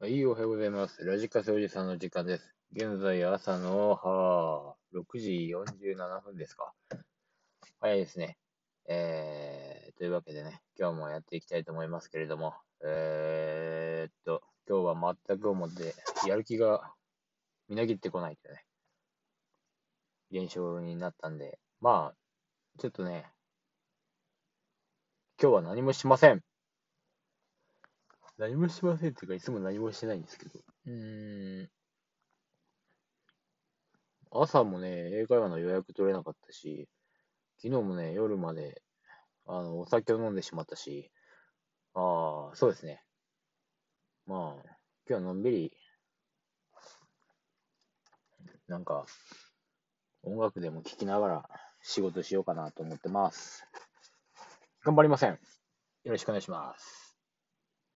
はい、おはようございます。ラジカセおじさんの時間です。現在朝の、はぁ6時47分ですか。早いですね。えー、というわけでね、今日もやっていきたいと思いますけれども、えー、っと、今日は全く思って、やる気がみなぎってこないというね、現象になったんで、まあ、ちょっとね、今日は何もしません。何もしませんっていうか、いつも何もしてないんですけど。うん。朝もね、英会話の予約取れなかったし、昨日もね、夜まで、あの、お酒を飲んでしまったし、ああ、そうですね。まあ、今日はのんびり、なんか、音楽でも聴きながら仕事しようかなと思ってます。頑張りません。よろしくお願いします。